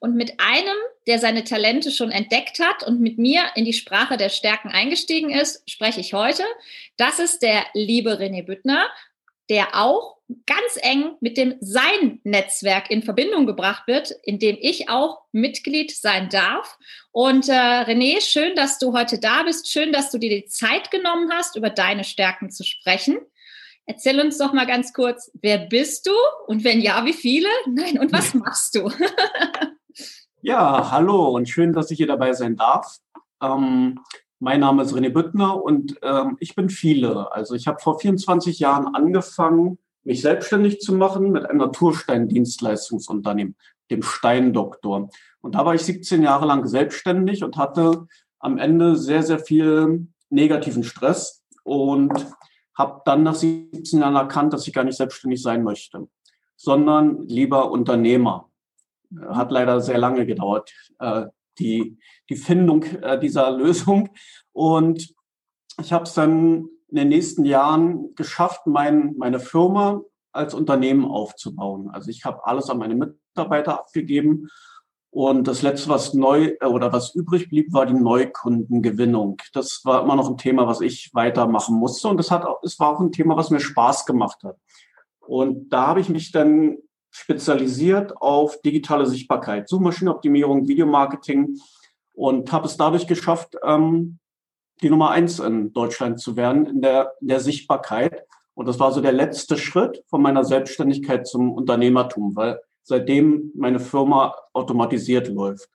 Und mit einem, der seine Talente schon entdeckt hat und mit mir in die Sprache der Stärken eingestiegen ist, spreche ich heute. Das ist der liebe René Büttner, der auch ganz eng mit dem Sein-Netzwerk in Verbindung gebracht wird, in dem ich auch Mitglied sein darf. Und äh, René, schön, dass du heute da bist. Schön, dass du dir die Zeit genommen hast, über deine Stärken zu sprechen. Erzähl uns doch mal ganz kurz, wer bist du und wenn ja, wie viele? Nein, und was machst du? ja, hallo und schön, dass ich hier dabei sein darf. Ähm, mein Name ist René Büttner und ähm, ich bin viele. Also ich habe vor 24 Jahren angefangen, mich selbstständig zu machen mit einem Naturstein-Dienstleistungsunternehmen, dem Steindoktor. Und da war ich 17 Jahre lang selbstständig und hatte am Ende sehr, sehr viel negativen Stress und habe dann nach 17 Jahren erkannt, dass ich gar nicht selbstständig sein möchte, sondern lieber Unternehmer. Hat leider sehr lange gedauert, äh, die, die Findung äh, dieser Lösung. Und ich habe es dann in den nächsten Jahren geschafft, mein, meine Firma als Unternehmen aufzubauen. Also ich habe alles an meine Mitarbeiter abgegeben und das letzte, was neu äh, oder was übrig blieb, war die Neukundengewinnung. Das war immer noch ein Thema, was ich weitermachen musste. Und das hat, es war auch ein Thema, was mir Spaß gemacht hat. Und da habe ich mich dann spezialisiert auf digitale Sichtbarkeit, Suchmaschinenoptimierung, Videomarketing und habe es dadurch geschafft, ähm, die Nummer eins in Deutschland zu werden in der, in der Sichtbarkeit. Und das war so der letzte Schritt von meiner Selbstständigkeit zum Unternehmertum, weil seitdem meine Firma automatisiert läuft.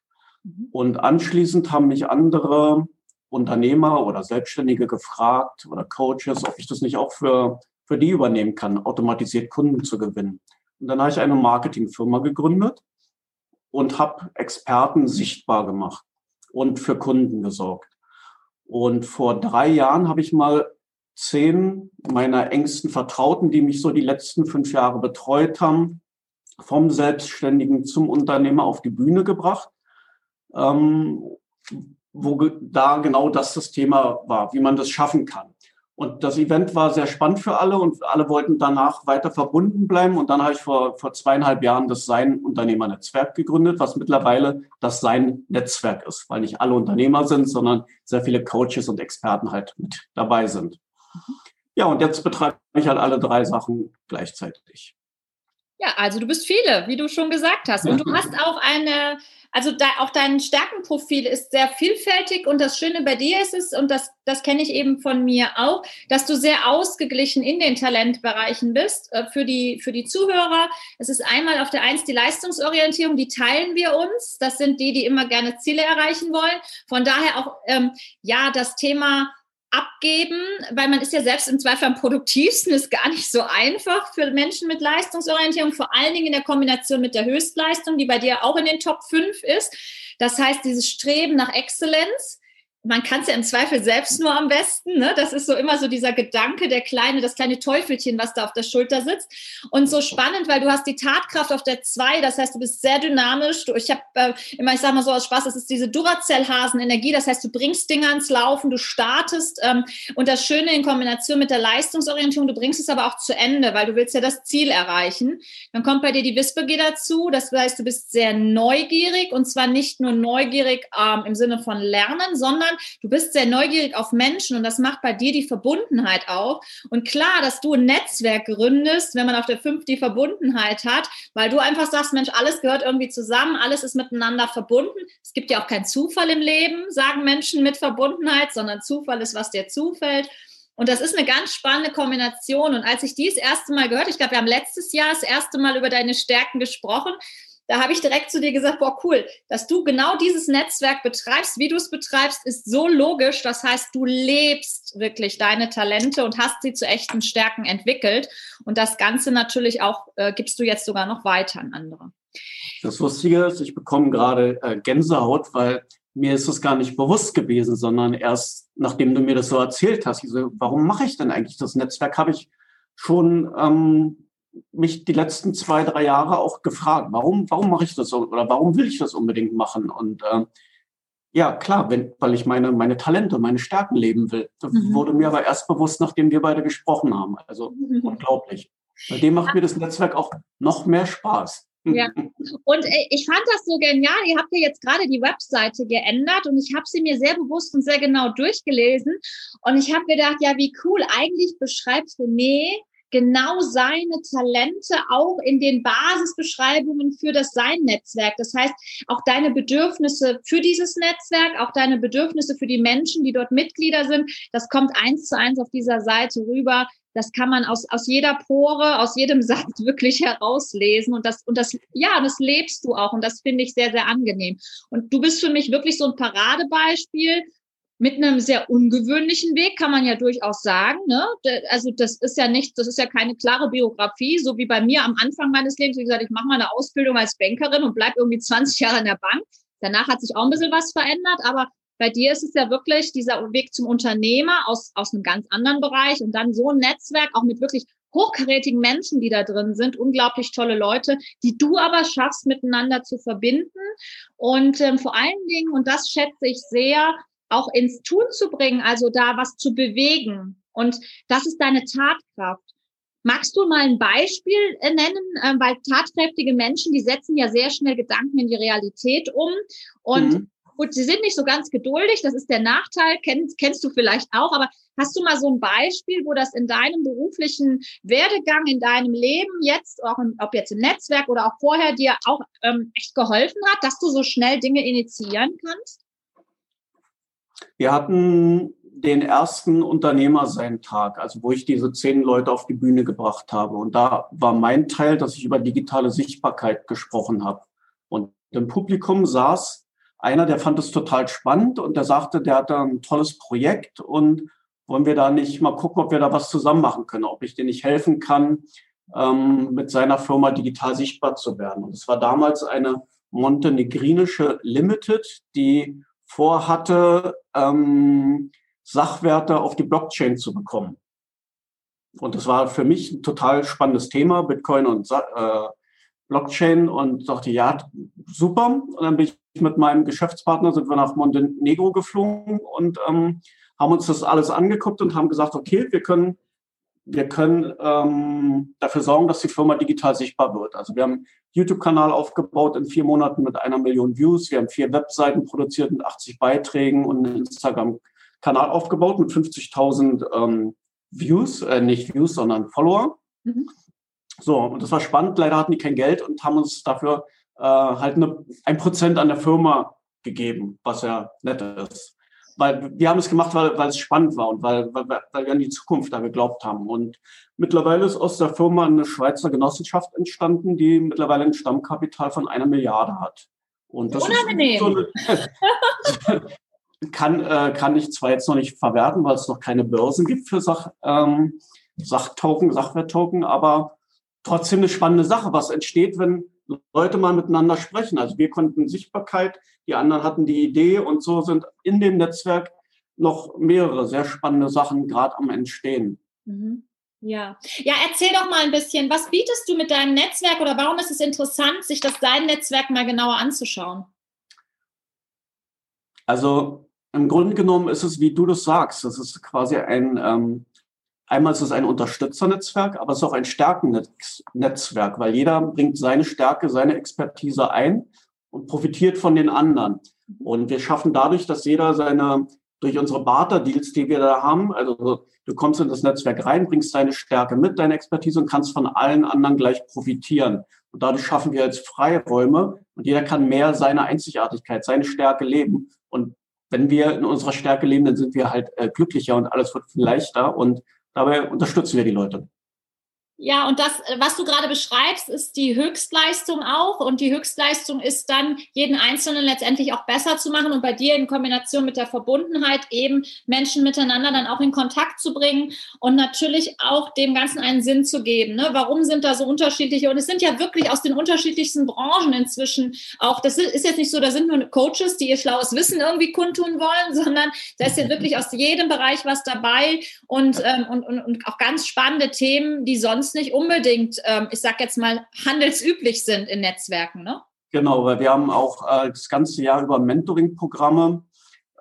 Mhm. Und anschließend haben mich andere Unternehmer oder Selbstständige gefragt oder Coaches, ob ich das nicht auch für, für die übernehmen kann, automatisiert Kunden zu gewinnen. Und dann habe ich eine Marketingfirma gegründet und habe Experten sichtbar gemacht und für Kunden gesorgt. Und vor drei Jahren habe ich mal zehn meiner engsten Vertrauten, die mich so die letzten fünf Jahre betreut haben, vom Selbstständigen zum Unternehmer auf die Bühne gebracht, ähm, wo da genau das das Thema war, wie man das schaffen kann. Und das Event war sehr spannend für alle und alle wollten danach weiter verbunden bleiben. Und dann habe ich vor, vor zweieinhalb Jahren das Sein-Unternehmer-Netzwerk gegründet, was mittlerweile das Sein-Netzwerk ist, weil nicht alle Unternehmer sind, sondern sehr viele Coaches und Experten halt mit dabei sind. Mhm. Ja, und jetzt betreibe ich halt alle drei Sachen gleichzeitig. Ja, also du bist viele, wie du schon gesagt hast. Und du hast auch eine, also da, auch dein Stärkenprofil ist sehr vielfältig und das Schöne bei dir ist es, und das, das kenne ich eben von mir auch, dass du sehr ausgeglichen in den Talentbereichen bist äh, für, die, für die Zuhörer. Es ist einmal auf der Eins die Leistungsorientierung, die teilen wir uns. Das sind die, die immer gerne Ziele erreichen wollen. Von daher auch, ähm, ja, das Thema abgeben, weil man ist ja selbst im Zweifel am produktivsten, ist gar nicht so einfach für Menschen mit Leistungsorientierung, vor allen Dingen in der Kombination mit der Höchstleistung, die bei dir auch in den Top 5 ist. Das heißt, dieses Streben nach Exzellenz, man kann es ja im Zweifel selbst nur am besten. Ne? Das ist so immer so dieser Gedanke, der kleine, das kleine Teufelchen, was da auf der Schulter sitzt. Und so spannend, weil du hast die Tatkraft auf der 2, das heißt, du bist sehr dynamisch. Du, ich habe äh, immer, ich sage mal so aus Spaß, das ist diese Duracell-Hasen-Energie. Das heißt, du bringst Dinge ans Laufen, du startest. Ähm, und das Schöne in Kombination mit der Leistungsorientierung, du bringst es aber auch zu Ende, weil du willst ja das Ziel erreichen. Dann kommt bei dir die Wissbegier dazu. Das heißt, du bist sehr neugierig und zwar nicht nur neugierig ähm, im Sinne von Lernen, sondern sondern du bist sehr neugierig auf Menschen und das macht bei dir die Verbundenheit auch. Und klar, dass du ein Netzwerk gründest, wenn man auf der 5 die Verbundenheit hat, weil du einfach sagst, Mensch, alles gehört irgendwie zusammen, alles ist miteinander verbunden. Es gibt ja auch keinen Zufall im Leben, sagen Menschen mit Verbundenheit, sondern Zufall ist, was dir zufällt. Und das ist eine ganz spannende Kombination. Und als ich dies erste Mal gehört, ich glaube, wir haben letztes Jahr das erste Mal über deine Stärken gesprochen, da habe ich direkt zu dir gesagt, boah, cool, dass du genau dieses Netzwerk betreibst, wie du es betreibst, ist so logisch. Das heißt, du lebst wirklich deine Talente und hast sie zu echten Stärken entwickelt. Und das Ganze natürlich auch äh, gibst du jetzt sogar noch weiter an andere. Das Lustige ist, ich bekomme gerade äh, Gänsehaut, weil mir ist das gar nicht bewusst gewesen, sondern erst nachdem du mir das so erzählt hast, ich so, warum mache ich denn eigentlich das Netzwerk, habe ich schon ähm, mich die letzten zwei, drei Jahre auch gefragt, warum, warum mache ich das so oder warum will ich das unbedingt machen? Und äh, ja, klar, wenn, weil ich meine, meine Talente, meine Stärken leben will. Das mhm. wurde mir aber erst bewusst, nachdem wir beide gesprochen haben. Also mhm. unglaublich. Bei dem macht mir das Netzwerk auch noch mehr Spaß. Ja, und äh, ich fand das so genial. Ihr habt ja jetzt gerade die Webseite geändert und ich habe sie mir sehr bewusst und sehr genau durchgelesen. Und ich habe gedacht, ja, wie cool. Eigentlich beschreibt René genau seine Talente auch in den Basisbeschreibungen für das Sein-Netzwerk. Das heißt, auch deine Bedürfnisse für dieses Netzwerk, auch deine Bedürfnisse für die Menschen, die dort Mitglieder sind, das kommt eins zu eins auf dieser Seite rüber das kann man aus, aus jeder Pore, aus jedem Satz wirklich herauslesen. Und das, und das, ja, das lebst du auch. Und das finde ich sehr, sehr angenehm. Und du bist für mich wirklich so ein Paradebeispiel mit einem sehr ungewöhnlichen Weg, kann man ja durchaus sagen. Ne? Also das ist ja nicht, das ist ja keine klare Biografie, so wie bei mir am Anfang meines Lebens. Wie gesagt, ich mache mal eine Ausbildung als Bankerin und bleib irgendwie 20 Jahre in der Bank. Danach hat sich auch ein bisschen was verändert, aber bei dir ist es ja wirklich dieser Weg zum Unternehmer aus, aus einem ganz anderen Bereich und dann so ein Netzwerk auch mit wirklich hochkarätigen Menschen, die da drin sind, unglaublich tolle Leute, die du aber schaffst, miteinander zu verbinden und ähm, vor allen Dingen, und das schätze ich sehr, auch ins Tun zu bringen, also da was zu bewegen. Und das ist deine Tatkraft. Magst du mal ein Beispiel äh, nennen? Ähm, weil tatkräftige Menschen, die setzen ja sehr schnell Gedanken in die Realität um. Und mhm. Gut, sie sind nicht so ganz geduldig, das ist der Nachteil, kennst, kennst du vielleicht auch, aber hast du mal so ein Beispiel, wo das in deinem beruflichen Werdegang, in deinem Leben jetzt, auch im, ob jetzt im Netzwerk oder auch vorher, dir auch ähm, echt geholfen hat, dass du so schnell Dinge initiieren kannst? Wir hatten den ersten Unternehmer seinen Tag, also wo ich diese zehn Leute auf die Bühne gebracht habe. Und da war mein Teil, dass ich über digitale Sichtbarkeit gesprochen habe. Und im Publikum saß einer, der fand es total spannend und der sagte, der hat ein tolles Projekt und wollen wir da nicht mal gucken, ob wir da was zusammen machen können, ob ich dir nicht helfen kann, ähm, mit seiner Firma digital sichtbar zu werden. Und es war damals eine montenegrinische Limited, die vorhatte, ähm, Sachwerte auf die Blockchain zu bekommen. Und das war für mich ein total spannendes Thema, Bitcoin und äh, Blockchain und dachte, ja, super. Und dann bin ich mit meinem Geschäftspartner, sind wir nach Montenegro geflogen und ähm, haben uns das alles angeguckt und haben gesagt, okay, wir können, wir können ähm, dafür sorgen, dass die Firma digital sichtbar wird. Also wir haben einen YouTube-Kanal aufgebaut in vier Monaten mit einer Million Views. Wir haben vier Webseiten produziert mit 80 Beiträgen und einen Instagram-Kanal aufgebaut mit 50.000 ähm, Views, äh, nicht Views, sondern Follower. Mhm. So, und das war spannend. Leider hatten die kein Geld und haben uns dafür äh, halt eine, ein Prozent an der Firma gegeben, was ja nett ist. Weil wir haben es gemacht, weil, weil es spannend war und weil, weil, weil wir an die Zukunft da geglaubt haben. Und mittlerweile ist aus der Firma eine Schweizer Genossenschaft entstanden, die mittlerweile ein Stammkapital von einer Milliarde hat. Und das Unangenehm. ist so eine, kann, äh, kann ich zwar jetzt noch nicht verwerten, weil es noch keine Börsen gibt für Sach, ähm, Sachtoken, Sachwerttoken, aber trotzdem eine spannende Sache, was entsteht, wenn Leute mal miteinander sprechen. Also wir konnten Sichtbarkeit, die anderen hatten die Idee und so sind in dem Netzwerk noch mehrere sehr spannende Sachen gerade am Entstehen. Mhm. Ja. ja, erzähl doch mal ein bisschen, was bietest du mit deinem Netzwerk oder warum ist es interessant, sich das dein Netzwerk mal genauer anzuschauen? Also im Grunde genommen ist es, wie du das sagst, das ist quasi ein ähm, Einmal ist es ein Unterstützernetzwerk, aber es ist auch ein Stärkennetzwerk, weil jeder bringt seine Stärke, seine Expertise ein und profitiert von den anderen. Und wir schaffen dadurch, dass jeder seine durch unsere Barter-Deals, die wir da haben. Also du kommst in das Netzwerk rein, bringst deine Stärke mit, deine Expertise und kannst von allen anderen gleich profitieren. Und dadurch schaffen wir jetzt Freiräume und jeder kann mehr seine Einzigartigkeit, seine Stärke leben. Und wenn wir in unserer Stärke leben, dann sind wir halt äh, glücklicher und alles wird viel leichter und dabei unterstützen wir die Leute. Ja, und das, äh, was du gerade beschreibst, ist die Höchstleistung auch. Und die Höchstleistung ist dann, jeden Einzelnen letztendlich auch besser zu machen und bei dir in Kombination mit der Verbundenheit eben Menschen miteinander dann auch in Kontakt zu bringen und natürlich auch dem Ganzen einen Sinn zu geben. Ne? Warum sind da so unterschiedliche? Und es sind ja wirklich aus den unterschiedlichsten Branchen inzwischen auch, das ist jetzt nicht so, da sind nur Coaches, die ihr schlaues Wissen irgendwie kundtun wollen, sondern da ist ja wirklich aus jedem Bereich was dabei und, ähm, und, und, und auch ganz spannende Themen, die sonst sonst nicht unbedingt, ähm, ich sag jetzt mal, handelsüblich sind in Netzwerken, ne? Genau, weil wir haben auch äh, das ganze Jahr über Mentoring-Programme,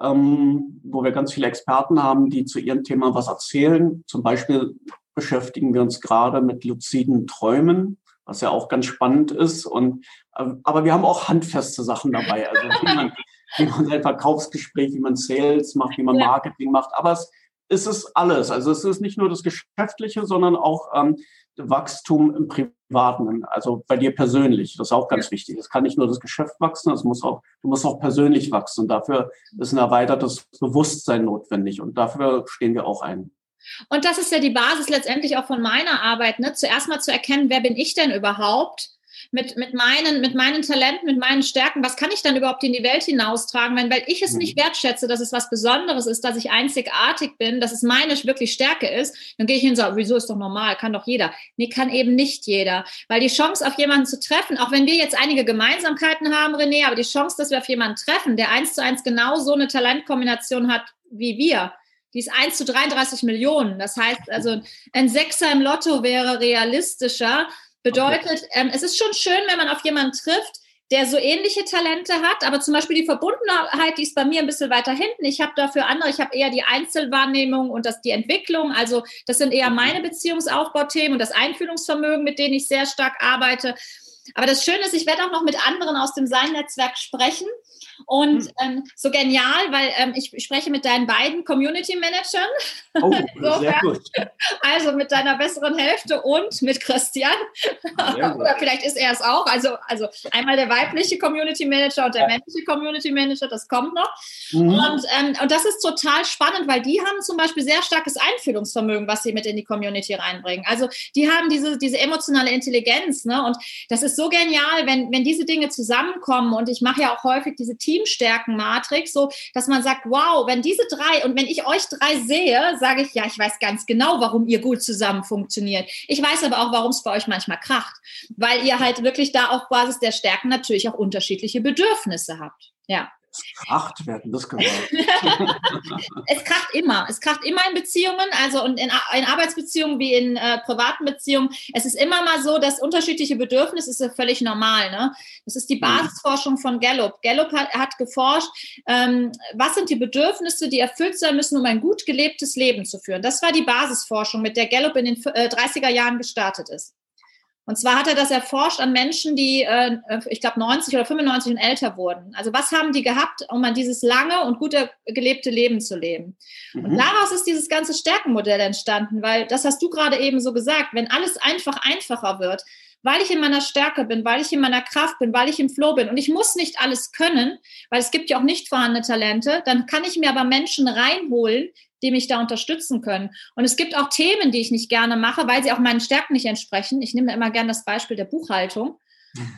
ähm, wo wir ganz viele Experten haben, die zu ihrem Thema was erzählen. Zum Beispiel beschäftigen wir uns gerade mit luziden Träumen, was ja auch ganz spannend ist. Und äh, aber wir haben auch handfeste Sachen dabei, also wie man, wie man sein Verkaufsgespräch, wie man Sales macht, wie man Marketing macht. Aber es ist es alles. Also es ist nicht nur das Geschäftliche, sondern auch ähm, Wachstum im Privaten, also bei dir persönlich. Das ist auch ganz ja. wichtig. Es kann nicht nur das Geschäft wachsen, es muss auch, du musst auch persönlich wachsen. Und dafür ist ein erweitertes Bewusstsein notwendig. Und dafür stehen wir auch ein. Und das ist ja die Basis letztendlich auch von meiner Arbeit, ne? Zuerst mal zu erkennen, wer bin ich denn überhaupt? Mit, mit, meinen, mit meinen Talenten, mit meinen Stärken, was kann ich dann überhaupt in die Welt hinaustragen? Wenn, weil ich es nicht mhm. wertschätze, dass es was Besonderes ist, dass ich einzigartig bin, dass es meine wirklich Stärke ist, dann gehe ich hin und sage, wieso ist doch normal, kann doch jeder. Nee, kann eben nicht jeder. Weil die Chance, auf jemanden zu treffen, auch wenn wir jetzt einige Gemeinsamkeiten haben, René, aber die Chance, dass wir auf jemanden treffen, der eins zu eins genau so eine Talentkombination hat wie wir, die ist 1 zu 33 Millionen. Das heißt also, ein Sechser im Lotto wäre realistischer. Bedeutet, ähm, es ist schon schön, wenn man auf jemanden trifft, der so ähnliche Talente hat, aber zum Beispiel die Verbundenheit, die ist bei mir ein bisschen weiter hinten. Ich habe dafür andere, ich habe eher die Einzelwahrnehmung und das, die Entwicklung. Also das sind eher meine Beziehungsaufbauthemen und das Einfühlungsvermögen, mit denen ich sehr stark arbeite. Aber das Schöne ist, ich werde auch noch mit anderen aus dem Sein-Netzwerk sprechen. Und hm. ähm, so genial, weil ähm, ich spreche mit deinen beiden Community Managern. Oh, sehr gut. Also mit deiner besseren Hälfte und mit Christian. Oder vielleicht ist er es auch. Also, also einmal der weibliche Community Manager und der männliche Community Manager, das kommt noch. Mhm. Und, ähm, und das ist total spannend, weil die haben zum Beispiel sehr starkes Einfühlungsvermögen, was sie mit in die Community reinbringen. Also die haben diese, diese emotionale Intelligenz. Ne? Und das ist so genial, wenn, wenn diese Dinge zusammenkommen. Und ich mache ja auch häufig diese Teamstärken-Matrix, so dass man sagt, wow, wenn diese drei und wenn ich euch drei sehe, sage ich, ja, ich weiß ganz genau, warum ihr gut zusammen funktioniert. Ich weiß aber auch, warum es bei euch manchmal kracht, weil ihr halt wirklich da auf Basis der Stärken natürlich auch unterschiedliche Bedürfnisse habt. Ja. Es kracht, werden das gesagt. es kracht immer. Es kracht immer in Beziehungen, also und in, in Arbeitsbeziehungen wie in äh, privaten Beziehungen. Es ist immer mal so, dass unterschiedliche Bedürfnisse ist ja völlig normal. Ne? Das ist die mhm. Basisforschung von Gallup. Gallup hat, hat geforscht, ähm, was sind die Bedürfnisse, die erfüllt sein müssen, um ein gut gelebtes Leben zu führen. Das war die Basisforschung, mit der Gallup in den äh, 30er Jahren gestartet ist. Und zwar hat er das erforscht an Menschen, die, äh, ich glaube, 90 oder 95 und älter wurden. Also was haben die gehabt, um an dieses lange und gut gelebte Leben zu leben? Mhm. Und daraus ist dieses ganze Stärkenmodell entstanden, weil das hast du gerade eben so gesagt, wenn alles einfach einfacher wird, weil ich in meiner Stärke bin, weil ich in meiner Kraft bin, weil ich im Flow bin und ich muss nicht alles können, weil es gibt ja auch nicht vorhandene Talente, dann kann ich mir aber Menschen reinholen, die mich da unterstützen können. Und es gibt auch Themen, die ich nicht gerne mache, weil sie auch meinen Stärken nicht entsprechen. Ich nehme immer gerne das Beispiel der Buchhaltung.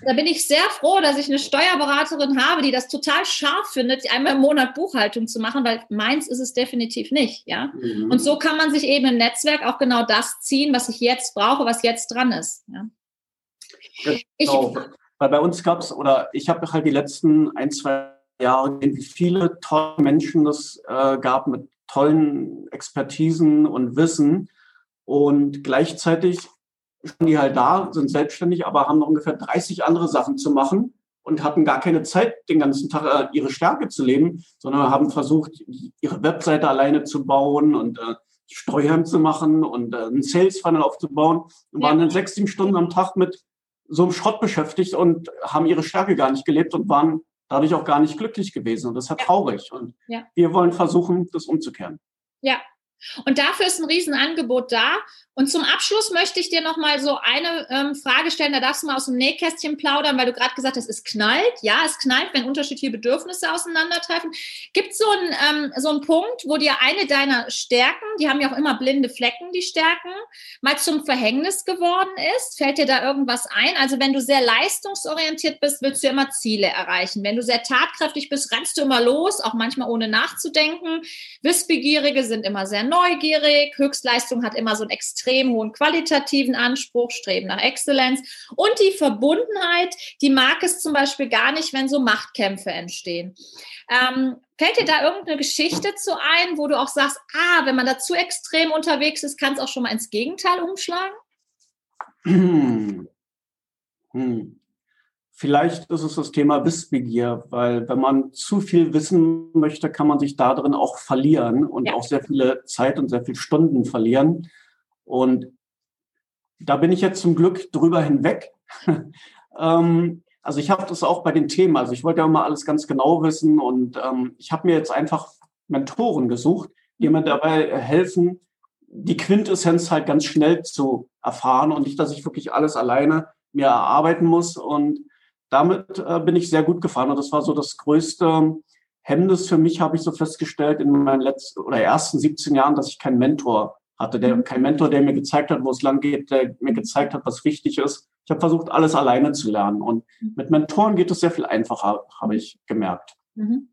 Da bin ich sehr froh, dass ich eine Steuerberaterin habe, die das total scharf findet, einmal im Monat Buchhaltung zu machen, weil meins ist es definitiv nicht, ja. Mhm. Und so kann man sich eben im Netzwerk auch genau das ziehen, was ich jetzt brauche, was jetzt dran ist. Ja. Genau. Ich, weil bei uns gab es, oder ich habe halt die letzten ein, zwei Jahre gesehen, wie viele tolle Menschen es äh, gab mit tollen Expertisen und Wissen. Und gleichzeitig stehen die halt da, sind selbstständig, aber haben noch ungefähr 30 andere Sachen zu machen und hatten gar keine Zeit, den ganzen Tag äh, ihre Stärke zu leben, sondern haben versucht, ihre Webseite alleine zu bauen und äh, Steuern zu machen und äh, einen Sales Funnel aufzubauen und ja. waren dann sechs, sieben Stunden am Tag mit so einem Schrott beschäftigt und haben ihre Stärke gar nicht gelebt und waren dadurch auch gar nicht glücklich gewesen. Und das ist ja traurig. Und ja. wir wollen versuchen, das umzukehren. Ja, und dafür ist ein Riesenangebot da. Und zum Abschluss möchte ich dir noch mal so eine ähm, Frage stellen. Da darfst du mal aus dem Nähkästchen plaudern, weil du gerade gesagt hast, es knallt. Ja, es knallt, wenn unterschiedliche Bedürfnisse auseinandertreffen. Gibt es so einen ähm, so einen Punkt, wo dir eine deiner Stärken, die haben ja auch immer blinde Flecken, die Stärken, mal zum Verhängnis geworden ist? Fällt dir da irgendwas ein? Also wenn du sehr leistungsorientiert bist, willst du immer Ziele erreichen. Wenn du sehr tatkräftig bist, rennst du immer los, auch manchmal ohne nachzudenken. Wissbegierige sind immer sehr neugierig. Höchstleistung hat immer so einen extrem hohen qualitativen Anspruch, Streben nach Exzellenz. Und die Verbundenheit, die mag es zum Beispiel gar nicht, wenn so Machtkämpfe entstehen. Ähm, fällt dir da irgendeine Geschichte zu ein, wo du auch sagst, ah, wenn man da zu extrem unterwegs ist, kann es auch schon mal ins Gegenteil umschlagen? Hm. Hm. Vielleicht ist es das Thema Wissbegier, weil wenn man zu viel wissen möchte, kann man sich darin auch verlieren und ja. auch sehr viele Zeit und sehr viele Stunden verlieren. Und da bin ich jetzt zum Glück drüber hinweg. ähm, also ich habe das auch bei den Themen. Also ich wollte ja immer alles ganz genau wissen und ähm, ich habe mir jetzt einfach Mentoren gesucht, die mir dabei helfen, die Quintessenz halt ganz schnell zu erfahren und nicht, dass ich wirklich alles alleine mir erarbeiten muss. Und damit äh, bin ich sehr gut gefahren und das war so das größte Hemmnis für mich, habe ich so festgestellt in meinen letzten oder ersten 17 Jahren, dass ich keinen Mentor hatte, der, mhm. kein Mentor, der mir gezeigt hat, wo es lang geht, der mir gezeigt hat, was wichtig ist. Ich habe versucht, alles alleine zu lernen und mhm. mit Mentoren geht es sehr viel einfacher, habe ich gemerkt. Mhm.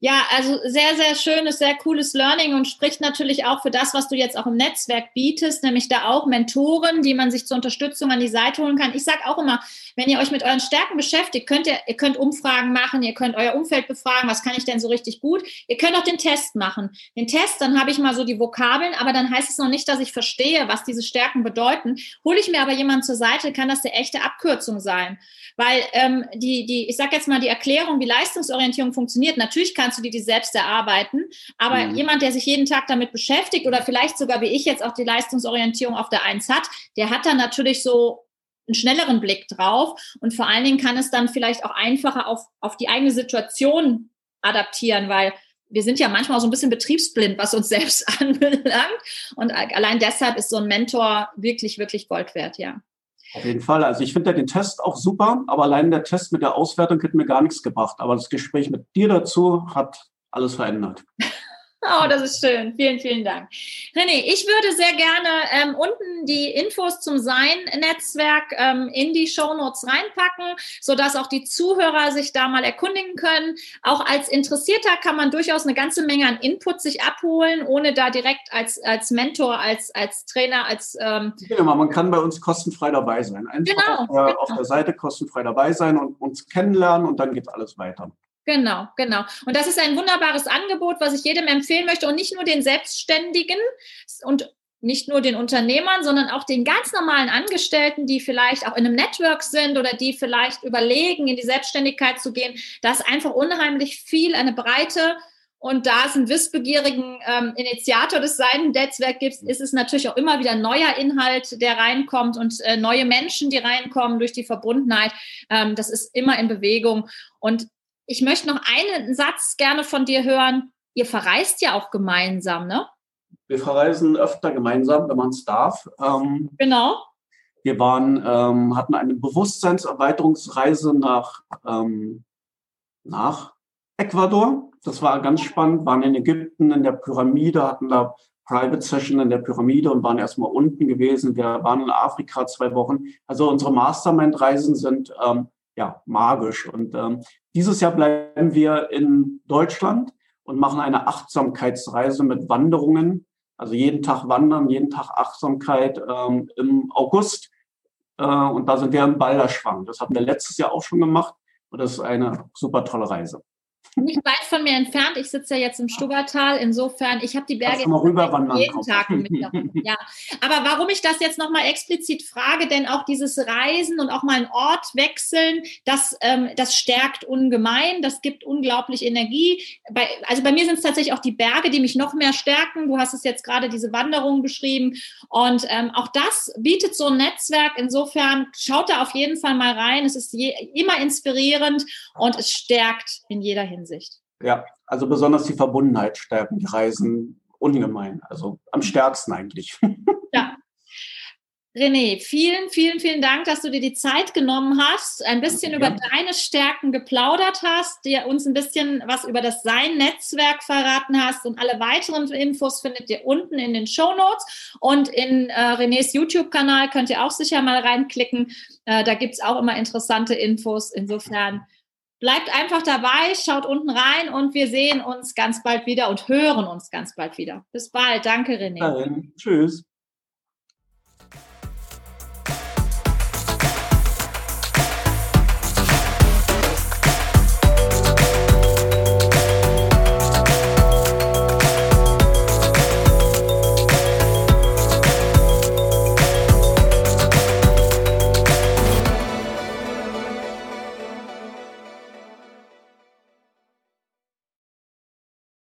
Ja, also sehr, sehr schönes, sehr cooles Learning und spricht natürlich auch für das, was du jetzt auch im Netzwerk bietest, nämlich da auch Mentoren, die man sich zur Unterstützung an die Seite holen kann. Ich sage auch immer, wenn ihr euch mit euren Stärken beschäftigt, könnt ihr, ihr könnt Umfragen machen, ihr könnt euer Umfeld befragen, was kann ich denn so richtig gut. Ihr könnt auch den Test machen. Den Test, dann habe ich mal so die Vokabeln, aber dann heißt es noch nicht, dass ich verstehe, was diese Stärken bedeuten. Hole ich mir aber jemanden zur Seite, kann das eine echte Abkürzung sein. Weil ähm, die, die, ich sage jetzt mal, die Erklärung, wie Leistungsorientierung funktioniert, natürlich kannst du die, die selbst erarbeiten, aber mhm. jemand, der sich jeden Tag damit beschäftigt oder vielleicht sogar wie ich jetzt auch die Leistungsorientierung auf der Eins hat, der hat dann natürlich so einen schnelleren Blick drauf und vor allen Dingen kann es dann vielleicht auch einfacher auf, auf die eigene Situation adaptieren, weil wir sind ja manchmal auch so ein bisschen betriebsblind, was uns selbst anbelangt. Und allein deshalb ist so ein Mentor wirklich, wirklich Gold wert, ja. Auf jeden Fall. Also ich finde ja den Test auch super, aber allein der Test mit der Auswertung hätte mir gar nichts gebracht. Aber das Gespräch mit dir dazu hat alles verändert. Oh, das ist schön. Vielen, vielen Dank. René, ich würde sehr gerne ähm, unten die Infos zum Sein-Netzwerk ähm, in die Shownotes reinpacken, sodass auch die Zuhörer sich da mal erkundigen können. Auch als Interessierter kann man durchaus eine ganze Menge an Input sich abholen, ohne da direkt als, als Mentor, als, als Trainer, als... Ähm genau, man kann bei uns kostenfrei dabei sein. Einfach genau, auf, der, genau. auf der Seite kostenfrei dabei sein und uns kennenlernen und dann geht alles weiter. Genau, genau. Und das ist ein wunderbares Angebot, was ich jedem empfehlen möchte und nicht nur den Selbstständigen und nicht nur den Unternehmern, sondern auch den ganz normalen Angestellten, die vielleicht auch in einem Network sind oder die vielleicht überlegen, in die Selbstständigkeit zu gehen. Da ist einfach unheimlich viel, eine Breite. Und da es einen wissbegierigen ähm, Initiator des Seinen-Netzwerks gibt, ist es natürlich auch immer wieder neuer Inhalt, der reinkommt und äh, neue Menschen, die reinkommen durch die Verbundenheit. Ähm, das ist immer in Bewegung. Und ich möchte noch einen Satz gerne von dir hören. Ihr verreist ja auch gemeinsam, ne? Wir verreisen öfter gemeinsam, wenn man es darf. Ähm, genau. Wir waren, ähm, hatten eine Bewusstseinserweiterungsreise nach, ähm, nach Ecuador. Das war ganz spannend. Waren in Ägypten in der Pyramide, hatten da Private Session in der Pyramide und waren erstmal unten gewesen. Wir waren in Afrika zwei Wochen. Also unsere Mastermind-Reisen sind ähm, ja, magisch. Und ähm, dieses Jahr bleiben wir in Deutschland und machen eine Achtsamkeitsreise mit Wanderungen. Also jeden Tag wandern, jeden Tag Achtsamkeit ähm, im August. Äh, und da sind wir im Balderschwang. Das hatten wir letztes Jahr auch schon gemacht. Und das ist eine super tolle Reise. Nicht weit von mir entfernt. Ich sitze ja jetzt im Stubbertal. Insofern, ich habe die Berge mal rüberwandern jeden Tag Ja, aber warum ich das jetzt nochmal explizit frage, denn auch dieses Reisen und auch mal einen Ort wechseln, das, ähm, das stärkt ungemein. Das gibt unglaublich Energie. Bei, also bei mir sind es tatsächlich auch die Berge, die mich noch mehr stärken. Du hast es jetzt gerade diese Wanderung beschrieben. Und ähm, auch das bietet so ein Netzwerk. Insofern schaut da auf jeden Fall mal rein. Es ist je, immer inspirierend und es stärkt in jeder Hinsicht. Ja, also besonders die Verbundenheit stärken die Reisen ungemein. Also am stärksten eigentlich. Ja. René, vielen, vielen, vielen Dank, dass du dir die Zeit genommen hast, ein bisschen ja. über deine Stärken geplaudert hast, dir uns ein bisschen was über das Sein-Netzwerk verraten hast und alle weiteren Infos findet ihr unten in den Show Notes und in äh, Renés YouTube-Kanal könnt ihr auch sicher mal reinklicken. Äh, da gibt es auch immer interessante Infos. Insofern Bleibt einfach dabei, schaut unten rein und wir sehen uns ganz bald wieder und hören uns ganz bald wieder. Bis bald. Danke, René. Dahin. Tschüss.